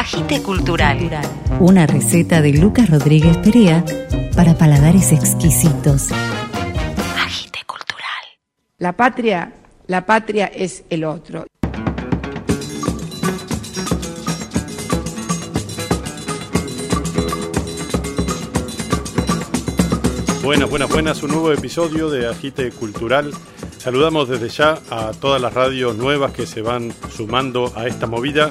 Agite Cultural. Una receta de Lucas Rodríguez Perea para paladares exquisitos. Agite Cultural. La patria, la patria es el otro. Buenas, buenas, buenas, un nuevo episodio de Agite Cultural. Saludamos desde ya a todas las radios nuevas que se van sumando a esta movida.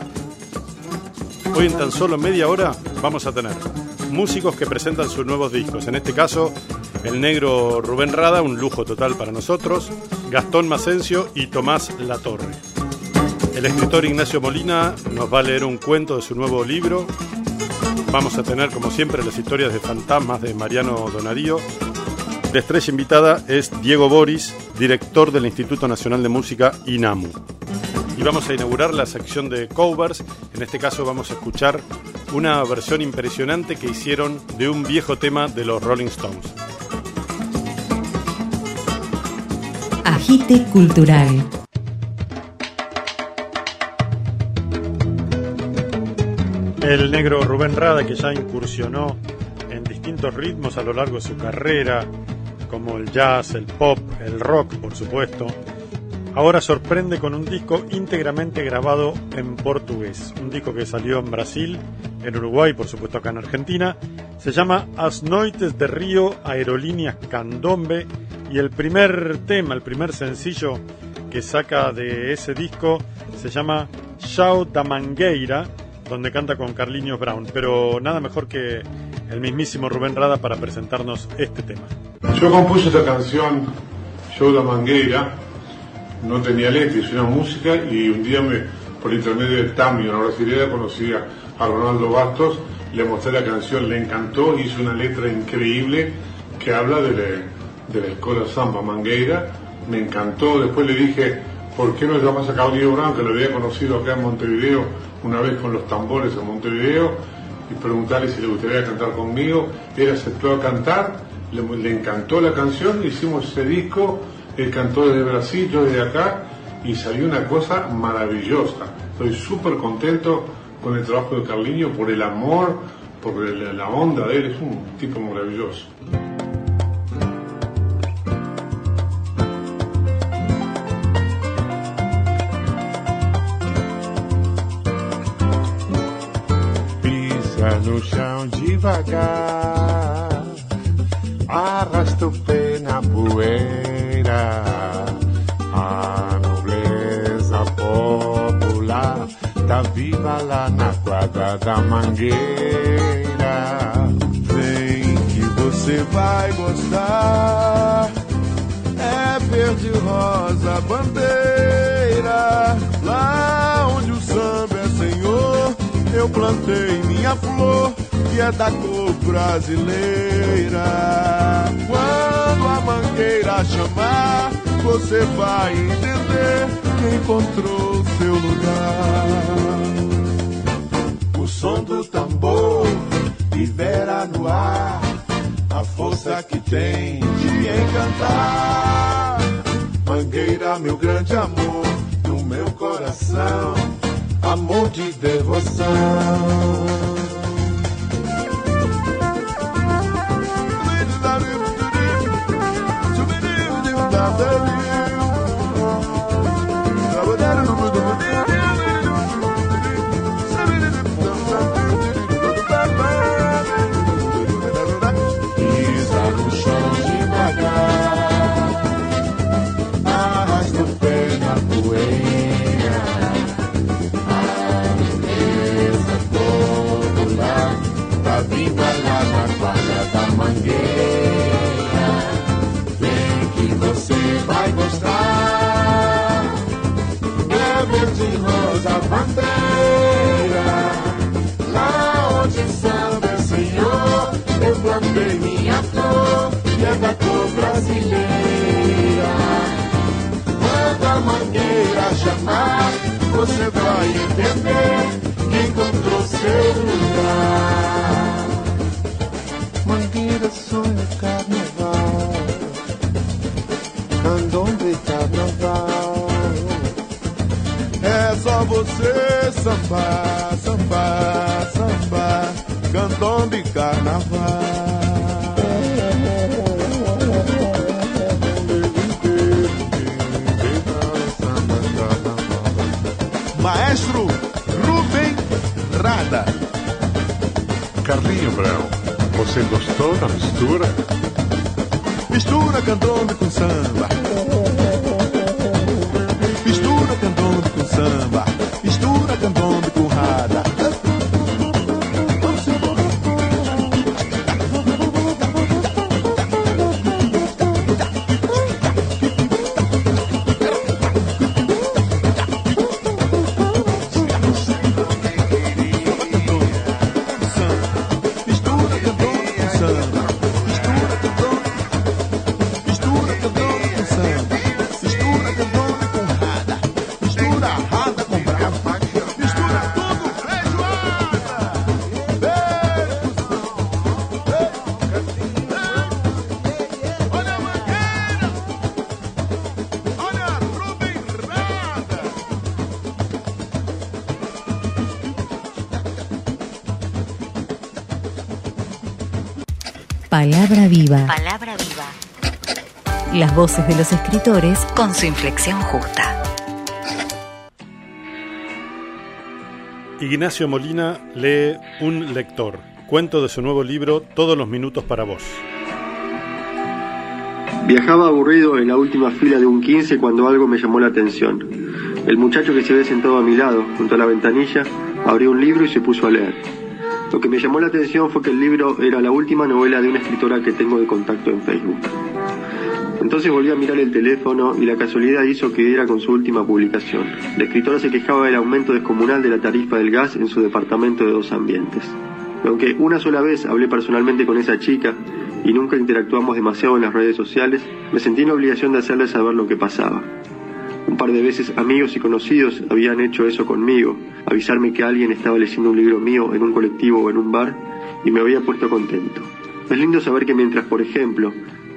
Hoy en tan solo media hora vamos a tener músicos que presentan sus nuevos discos. En este caso, el negro Rubén Rada, un lujo total para nosotros, Gastón Macencio y Tomás Latorre. El escritor Ignacio Molina nos va a leer un cuento de su nuevo libro. Vamos a tener, como siempre, las historias de fantasmas de Mariano Donarío. La estrella invitada es Diego Boris, director del Instituto Nacional de Música INAMU. Y vamos a inaugurar la sección de covers. En este caso vamos a escuchar una versión impresionante que hicieron de un viejo tema de los Rolling Stones. Agite Cultural. El negro Rubén Rada, que ya incursionó en distintos ritmos a lo largo de su carrera, como el jazz, el pop, el rock, por supuesto, ahora sorprende con un disco íntegramente grabado en portugués. Un disco que salió en Brasil, en Uruguay, por supuesto acá en Argentina. Se llama As Noites de Río Aerolíneas Candombe y el primer tema, el primer sencillo que saca de ese disco se llama Chao da Mangueira, donde canta con Carlinhos Brown. Pero nada mejor que el mismísimo Rubén Rada para presentarnos este tema. Yo compuse esta canción, Show da Mangueira, no tenía letra, hice una música y un día me, por intermedio de Tami, una brasileña, conocí a, Ronaldo Bastos, le mostré la canción, le encantó, hizo una letra increíble que habla de la, de la escuela Samba Mangueira, me encantó, después le dije, ¿por qué no llamas a Claudio Brown, que lo había conocido acá en Montevideo, una vez con los tambores en Montevideo, y preguntarle si le gustaría cantar conmigo, él aceptó a cantar, le, le encantó la canción, hicimos ese disco, él cantó desde Brasil, yo desde acá, y salió una cosa maravillosa. Estoy súper contento con el trabajo de Carliño por el amor, por la onda de él, es un tipo maravilloso. Pisa no chão devagar, arrasta o pé na poeira. Viva lá na quadra da mangueira. Vem que você vai gostar. É verde rosa bandeira, lá onde o samba é senhor, eu plantei minha flor, que é da cor brasileira. Quando a mangueira chamar, você vai entender que encontrou seu lugar. Som do tambor libera no ar a força que tem de encantar. Mangueira, meu grande amor, no meu coração, amor de devoção. bem. Minha flor, é da cor brasileira. Quando a mangueira chamar, você vai entender que encontrou seu lugar. Mangueira, sonha carnaval. Candomblé, carnaval. É só você sambar, sambar, sambar candombe, carnaval. Você gostou da mistura? Mistura candombe com samba. Palabra viva. Palabra viva. Las voces de los escritores Con su inflexión justa. Ignacio Molina lee Un lector, cuento de su nuevo libro Todos los minutos para vos. Viajaba aburrido en la última fila de un 15 cuando algo me llamó la atención. El muchacho que se ve sentado a mi lado, junto a la ventanilla, abrió un libro y se puso a leer. Lo que me llamó la atención fue que el libro era la última novela de una escritora que tengo de contacto en Facebook. Entonces volví a mirar el teléfono y la casualidad hizo que era con su última publicación. La escritora se quejaba del aumento descomunal de la tarifa del gas en su departamento de dos ambientes. Aunque una sola vez hablé personalmente con esa chica y nunca interactuamos demasiado en las redes sociales, me sentí en obligación de hacerle saber lo que pasaba. Un par de veces amigos y conocidos habían hecho eso conmigo, avisarme que alguien estaba leyendo un libro mío en un colectivo o en un bar y me había puesto contento. Es lindo saber que mientras, por ejemplo,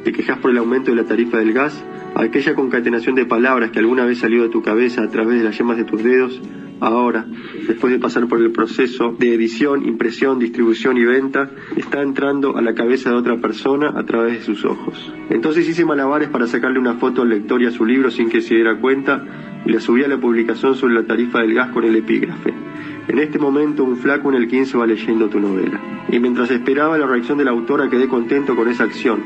te quejas por el aumento de la tarifa del gas, aquella concatenación de palabras que alguna vez salió de tu cabeza a través de las yemas de tus dedos, ahora, después de pasar por el proceso de edición, impresión, distribución y venta, está entrando a la cabeza de otra persona a través de sus ojos. Entonces hice malabares para sacarle una foto al lector y a su libro sin que se diera cuenta y la subí a la publicación sobre la tarifa del gas con el epígrafe. En este momento un flaco en el 15 va leyendo tu novela. Y mientras esperaba la reacción de la autora quedé contento con esa acción,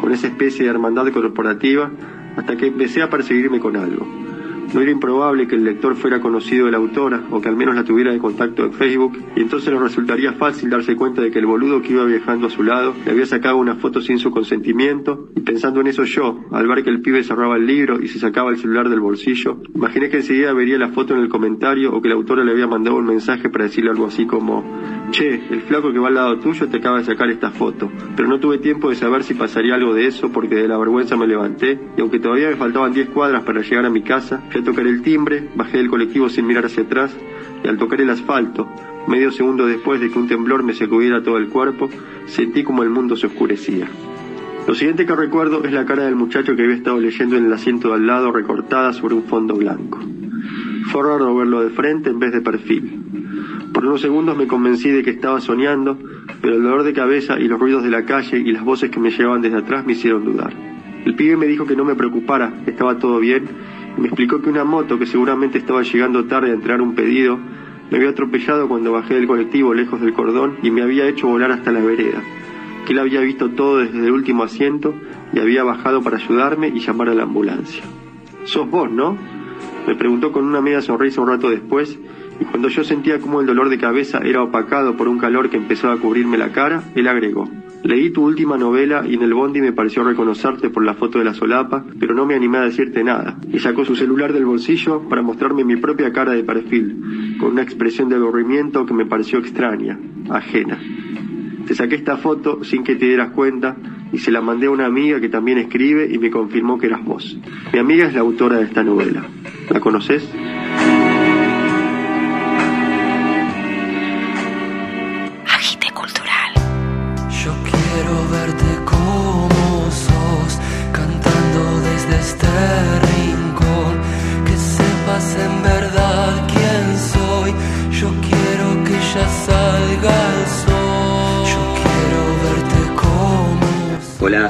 con esa especie de hermandad corporativa, hasta que empecé a perseguirme con algo. No era improbable que el lector fuera conocido de la autora o que al menos la tuviera de contacto en Facebook y entonces le resultaría fácil darse cuenta de que el boludo que iba viajando a su lado le había sacado una foto sin su consentimiento y pensando en eso yo, al ver que el pibe cerraba el libro y se sacaba el celular del bolsillo, imaginé que enseguida vería la foto en el comentario o que la autora le había mandado un mensaje para decirle algo así como Che, el flaco que va al lado tuyo te acaba de sacar esta foto, pero no tuve tiempo de saber si pasaría algo de eso porque de la vergüenza me levanté y aunque todavía me faltaban 10 cuadras para llegar a mi casa, tocar el timbre, bajé del colectivo sin mirar hacia atrás y al tocar el asfalto, medio segundo después de que un temblor me sacudiera todo el cuerpo, sentí como el mundo se oscurecía. Lo siguiente que recuerdo es la cara del muchacho que había estado leyendo en el asiento de al lado recortada sobre un fondo blanco. Fue raro verlo de frente en vez de perfil. Por unos segundos me convencí de que estaba soñando, pero el dolor de cabeza y los ruidos de la calle y las voces que me llegaban desde atrás me hicieron dudar. El pibe me dijo que no me preocupara, estaba todo bien, me explicó que una moto que seguramente estaba llegando tarde a entregar un pedido me había atropellado cuando bajé del colectivo lejos del cordón y me había hecho volar hasta la vereda. Que él había visto todo desde el último asiento y había bajado para ayudarme y llamar a la ambulancia. ¿Sos vos, no? Me preguntó con una media sonrisa un rato después y cuando yo sentía como el dolor de cabeza era opacado por un calor que empezaba a cubrirme la cara, él agregó. Leí tu última novela y en el bondi me pareció reconocerte por la foto de la solapa, pero no me animé a decirte nada. Y sacó su celular del bolsillo para mostrarme mi propia cara de perfil, con una expresión de aburrimiento que me pareció extraña, ajena. Te saqué esta foto sin que te dieras cuenta y se la mandé a una amiga que también escribe y me confirmó que eras vos. Mi amiga es la autora de esta novela. ¿La conoces?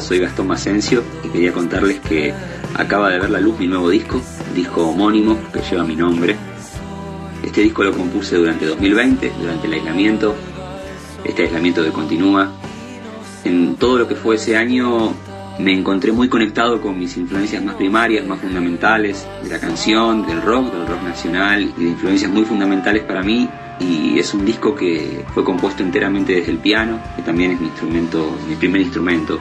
Soy Gastón Macencio y quería contarles que acaba de ver la luz mi nuevo disco, disco homónimo que lleva mi nombre. Este disco lo compuse durante 2020, durante el aislamiento, este aislamiento que continúa. En todo lo que fue ese año me encontré muy conectado con mis influencias más primarias, más fundamentales, de la canción, del rock, del rock nacional, y de influencias muy fundamentales para mí. Y es un disco que fue compuesto enteramente desde el piano, que también es mi instrumento, mi primer instrumento.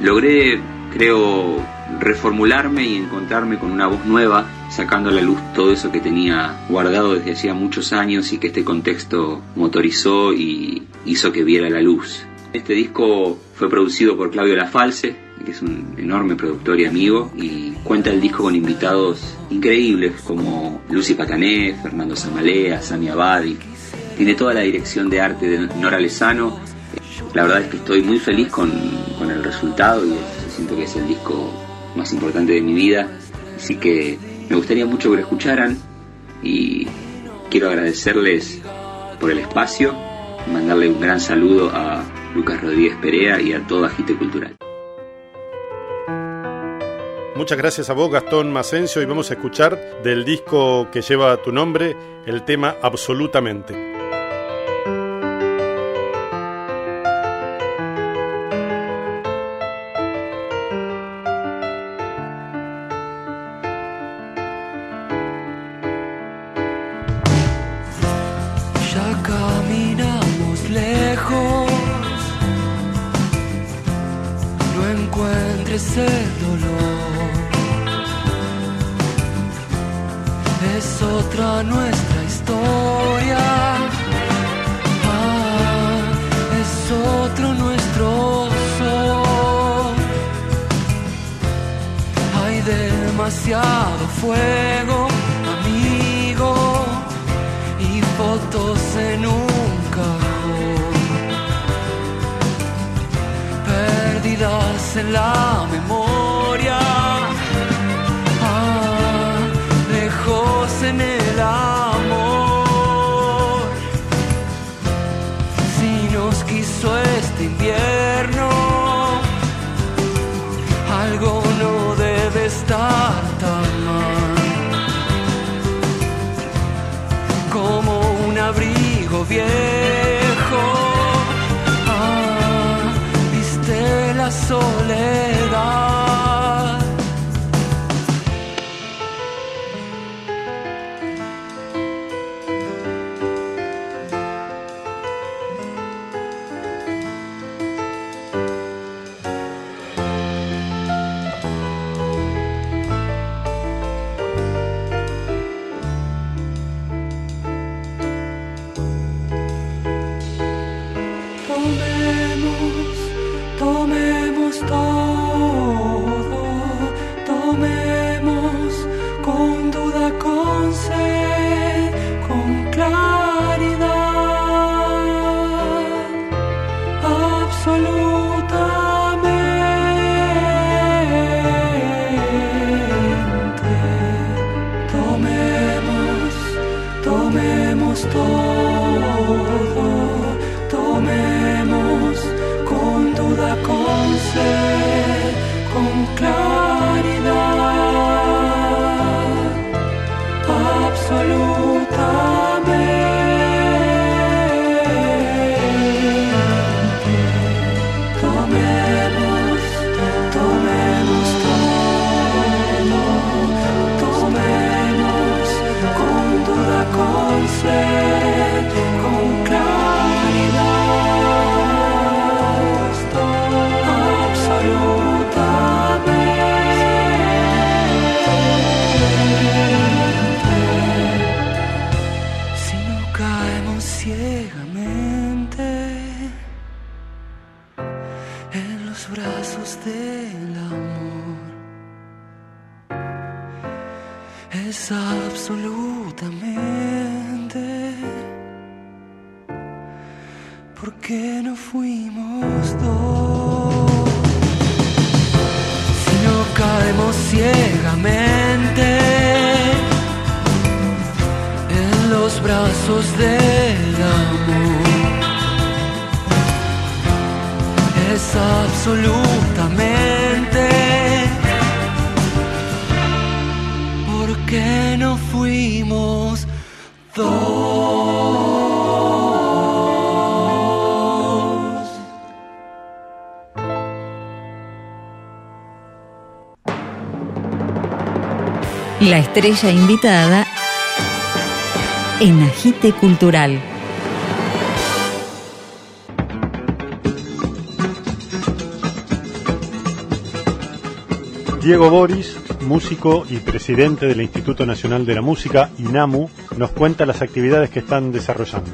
Logré, creo, reformularme y encontrarme con una voz nueva, sacando a la luz todo eso que tenía guardado desde hacía muchos años y que este contexto motorizó y hizo que viera la luz. Este disco fue producido por Claudio Lafalce, que es un enorme productor y amigo, y cuenta el disco con invitados increíbles como Lucy Patané, Fernando Zamalea, Sami Abadi. Tiene toda la dirección de arte de Nora Lezano. La verdad es que estoy muy feliz con, con el resultado y siento que es el disco más importante de mi vida. Así que me gustaría mucho que lo escucharan y quiero agradecerles por el espacio, mandarle un gran saludo a Lucas Rodríguez Perea y a todo Agite Cultural. Muchas gracias a vos, Gastón Macencio, y vamos a escuchar del disco que lleva tu nombre el tema Absolutamente. Encuentres el dolor. Es otra nuestra historia, ah, es otro nuestro sol. Hay demasiado fuego, amigo y fotos en un perdidas en la abrigo viejo. Ah, viste la soledad. Tomemos todo, tomemos con duda, con sed, con claridad, Es absolutamente porque no fuimos dos. Si no caemos ciegamente en los brazos del amor es absolutamente fuimos La estrella invitada en Agite Cultural. Diego Boris, músico y presidente del Instituto Nacional de la Música, INAMU, nos cuenta las actividades que están desarrollando.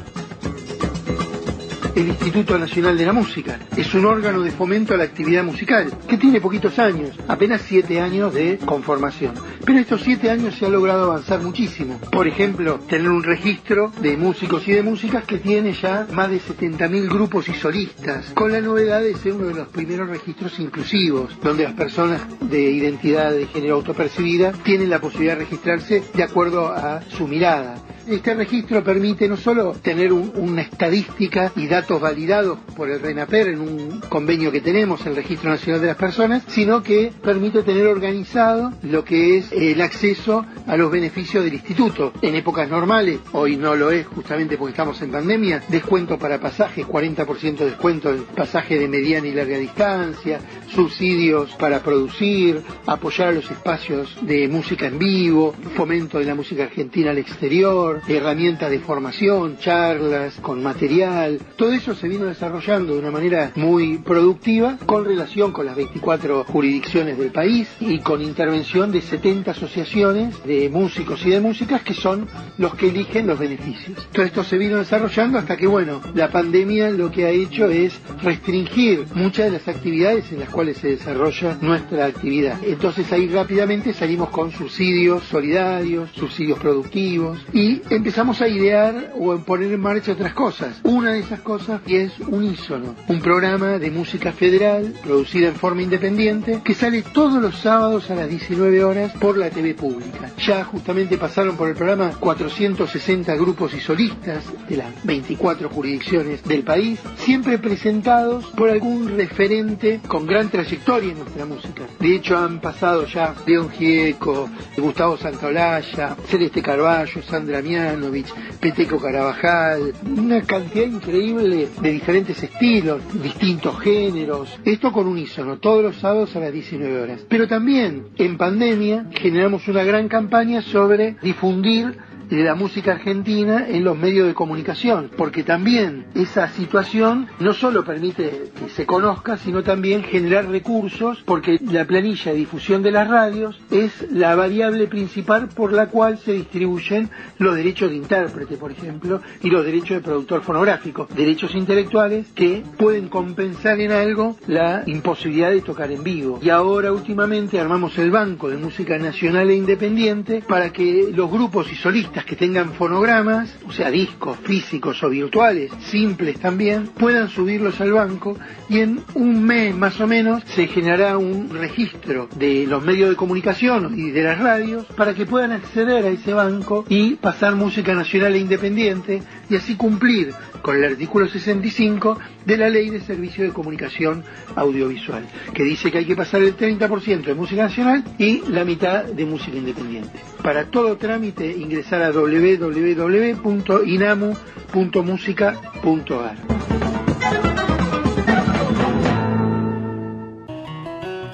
El Instituto Nacional de la Música. Es un órgano de fomento a la actividad musical, que tiene poquitos años, apenas siete años de conformación. Pero estos siete años se ha logrado avanzar muchísimo. Por ejemplo, tener un registro de músicos y de músicas que tiene ya más de 70.000 grupos y solistas, con la novedad de ser uno de los primeros registros inclusivos, donde las personas de identidad de género autopercibida tienen la posibilidad de registrarse de acuerdo a su mirada. Este registro permite no solo tener un- una estadística y datos validados por el RENAPER en un convenio que tenemos, el Registro Nacional de las Personas, sino que permite tener organizado lo que es el acceso a los beneficios del instituto. En épocas normales, hoy no lo es justamente porque estamos en pandemia, descuento para pasajes, 40% de descuento en pasaje de mediana y larga distancia, subsidios para producir, apoyar a los espacios de música en vivo, fomento de la música argentina al exterior, herramientas de formación, charlas con material, todo eso se vino desarrollando de una manera muy productiva con relación con las 24 jurisdicciones del país y con intervención de 70 asociaciones de músicos y de músicas que son los que eligen los beneficios. Todo esto se vino desarrollando hasta que, bueno, la pandemia lo que ha hecho es restringir muchas de las actividades en las cuales se desarrolla nuestra actividad. Entonces ahí rápidamente salimos con subsidios solidarios, subsidios productivos y empezamos a idear o a poner en marcha otras cosas. Una de esas cosas es Unísono, un programa de música federal producida en forma independiente que sale todos los sábados a las 19 horas por la TV pública. Ya justamente pasaron por el programa 460 grupos y solistas de las 24 jurisdicciones del país, siempre presentados por algún referente con gran trayectoria en nuestra música. De hecho han pasado ya León Gieco, Gustavo Santaolalla, Celeste Carballo, Sandra Mianovich, Peteco Carabajal, una cantidad increíble de diferentes estilos, distintos géneros, esto con unísono, todos los sábados a las 19 horas. Pero también en pandemia generamos una gran campaña sobre difundir de la música argentina en los medios de comunicación, porque también esa situación no solo permite que se conozca, sino también generar recursos, porque la planilla de difusión de las radios es la variable principal por la cual se distribuyen los derechos de intérprete, por ejemplo, y los derechos de productor fonográfico, derechos intelectuales que pueden compensar en algo la imposibilidad de tocar en vivo. Y ahora últimamente armamos el Banco de Música Nacional e Independiente para que los grupos y solistas que tengan fonogramas, o sea, discos físicos o virtuales, simples también, puedan subirlos al banco y en un mes más o menos se generará un registro de los medios de comunicación y de las radios para que puedan acceder a ese banco y pasar música nacional e independiente y así cumplir con el artículo 65 de la Ley de Servicio de Comunicación Audiovisual, que dice que hay que pasar el 30% de música nacional y la mitad de música independiente. Para todo trámite ingresar a www.inamu.musica.ar.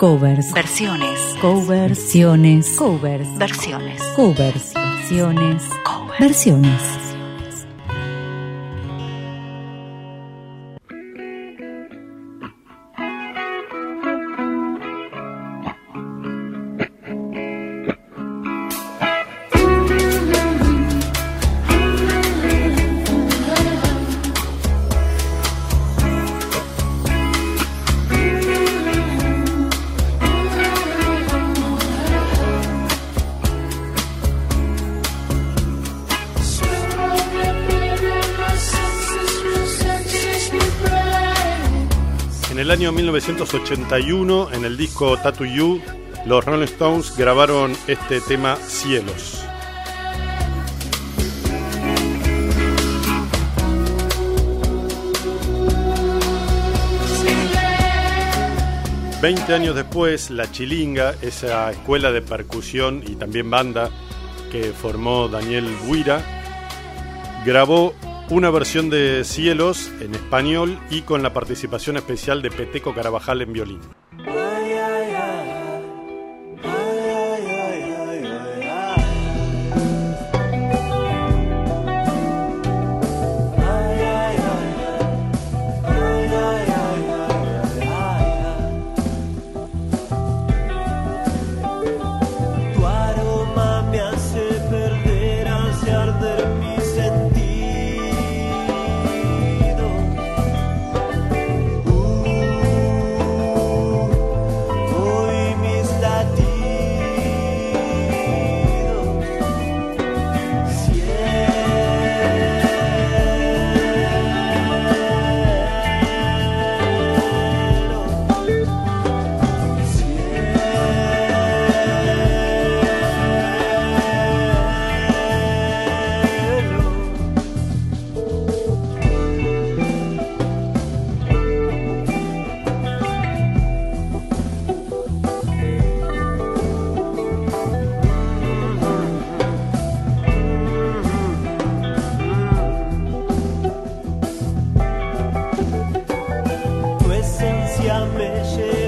Covers. Versiones. Covers. Versiones. Covers. Versiones. Covers. Versiones. Covers. Versiones. Año 1981, en el disco Tattoo You, los Rolling Stones grabaron este tema Cielos. Veinte años después, La Chilinga, esa escuela de percusión y también banda que formó Daniel Buira, grabó una versión de Cielos en español y con la participación especial de Peteco Carabajal en violín. Esencia me lleva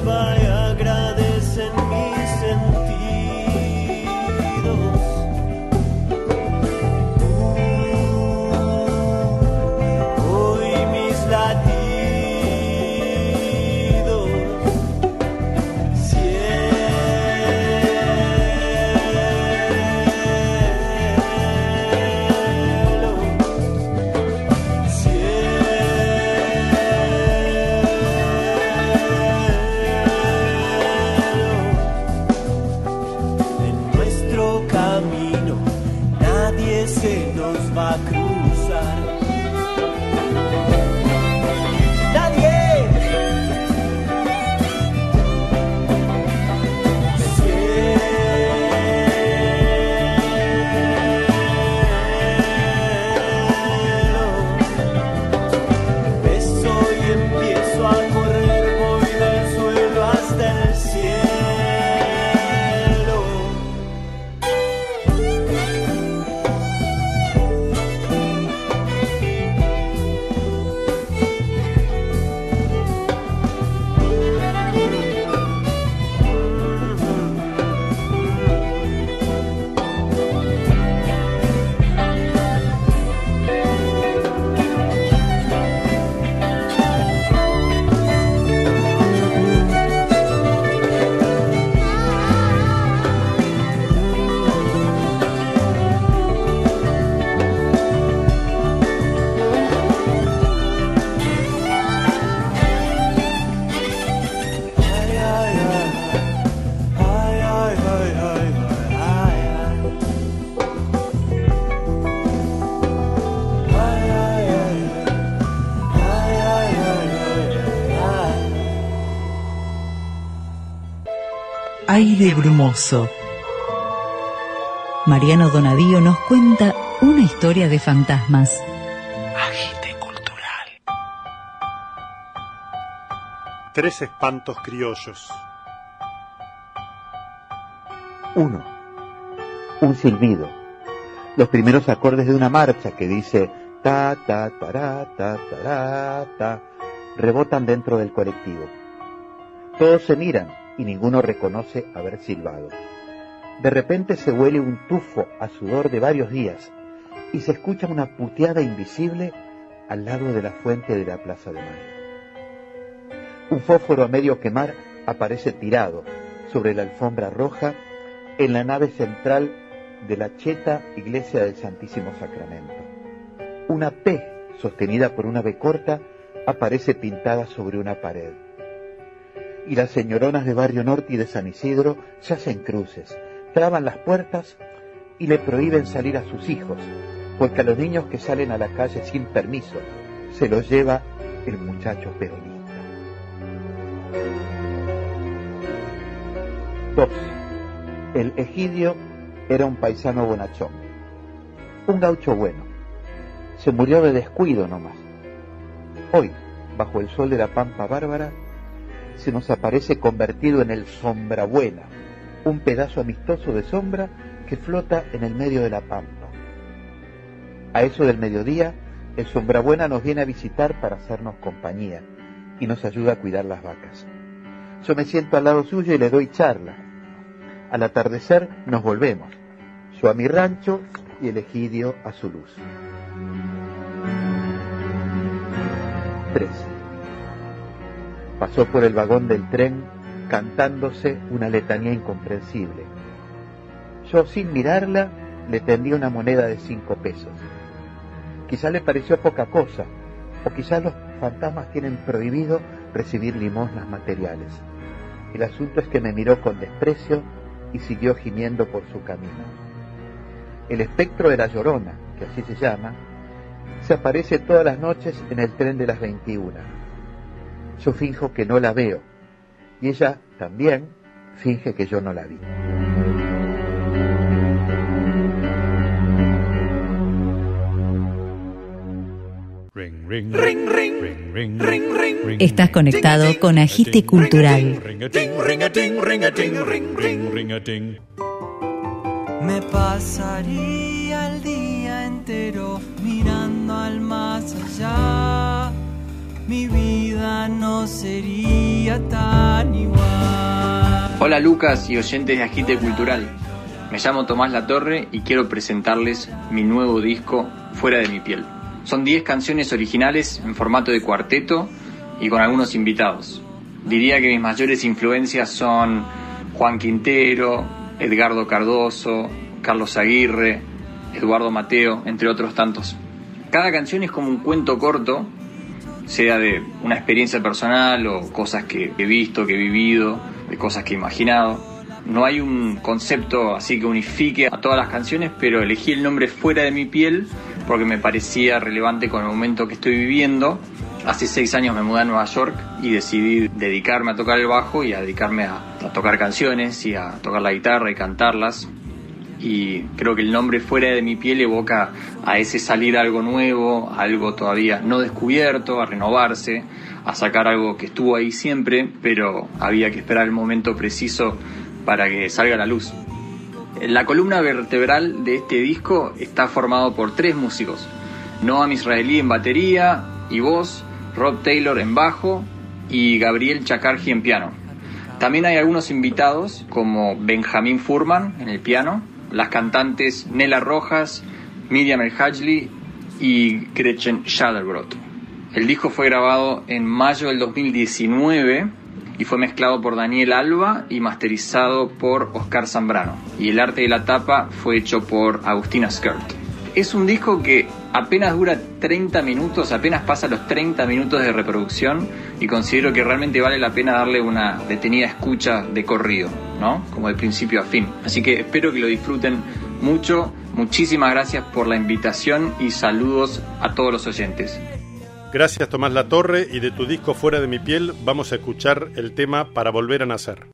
Aire brumoso. Mariano Donadío nos cuenta una historia de fantasmas. Agite cultural. Tres espantos criollos. Uno. Un silbido. Los primeros acordes de una marcha que dice ta ta tará, ta tará, ta rebotan dentro del colectivo. Todos se miran y ninguno reconoce haber silbado. De repente se huele un tufo a sudor de varios días y se escucha una puteada invisible al lado de la fuente de la Plaza de Mayo. Un fósforo a medio quemar aparece tirado sobre la alfombra roja en la nave central de la cheta Iglesia del Santísimo Sacramento. Una P sostenida por una B corta aparece pintada sobre una pared. Y las señoronas de Barrio Norte y de San Isidro se hacen cruces, traban las puertas y le prohíben salir a sus hijos, porque a los niños que salen a la calle sin permiso se los lleva el muchacho peronista. 2. El Egidio era un paisano bonachón, un gaucho bueno. Se murió de descuido nomás. Hoy, bajo el sol de la pampa bárbara, se nos aparece convertido en el sombra buena, un pedazo amistoso de sombra que flota en el medio de la pampa. A eso del mediodía, el Sombrabuena nos viene a visitar para hacernos compañía y nos ayuda a cuidar las vacas. Yo me siento al lado suyo y le doy charla. Al atardecer nos volvemos, yo a mi rancho y el egidio a su luz. 3. Pasó por el vagón del tren cantándose una letanía incomprensible. Yo, sin mirarla, le tendí una moneda de cinco pesos. Quizá le pareció poca cosa, o quizá los fantasmas tienen prohibido recibir limosnas materiales. El asunto es que me miró con desprecio y siguió gimiendo por su camino. El espectro de la Llorona, que así se llama, se aparece todas las noches en el tren de las 21. Yo finjo que no la veo y ella también finge que yo no la vi. Estás conectado con Agite Cultural. Me pasaría el día entero mirando al más allá. Mi vida no sería tan igual. Hola Lucas y oyentes de Agite Cultural. Me llamo Tomás Latorre y quiero presentarles mi nuevo disco Fuera de mi piel. Son 10 canciones originales en formato de cuarteto y con algunos invitados. Diría que mis mayores influencias son Juan Quintero, Edgardo Cardoso, Carlos Aguirre, Eduardo Mateo, entre otros tantos. Cada canción es como un cuento corto, sea de una experiencia personal o cosas que he visto, que he vivido, de cosas que he imaginado. No hay un concepto así que unifique a todas las canciones, pero elegí el nombre Fuera de mi piel porque me parecía relevante con el momento que estoy viviendo. Hace seis años me mudé a Nueva York y decidí dedicarme a tocar el bajo y a dedicarme a, a tocar canciones y a tocar la guitarra y cantarlas. Y creo que el nombre Fuera de mi piel evoca a ese salir algo nuevo, algo todavía no descubierto, a renovarse, a sacar algo que estuvo ahí siempre, pero había que esperar el momento preciso para que salga a la luz. La columna vertebral de este disco está formado por tres músicos. Noam Israelí en batería y voz, Rob Taylor en bajo y Gabriel Chakarji en piano. También hay algunos invitados como Benjamín Furman en el piano, las cantantes Nela Rojas, Miriam El Hajli y Gretchen Schadelbrot. El disco fue grabado en mayo del 2019 y fue mezclado por Daniel Alba y masterizado por Oscar Zambrano. Y el arte de la tapa fue hecho por Agustina Skirt. Es un disco que apenas dura 30 minutos, apenas pasa los 30 minutos de reproducción y considero que realmente vale la pena darle una detenida escucha de corrido, ¿no? Como de principio a fin. Así que espero que lo disfruten mucho. Muchísimas gracias por la invitación y saludos a todos los oyentes. Gracias Tomás Latorre y de tu disco Fuera de mi piel vamos a escuchar el tema Para volver a nacer.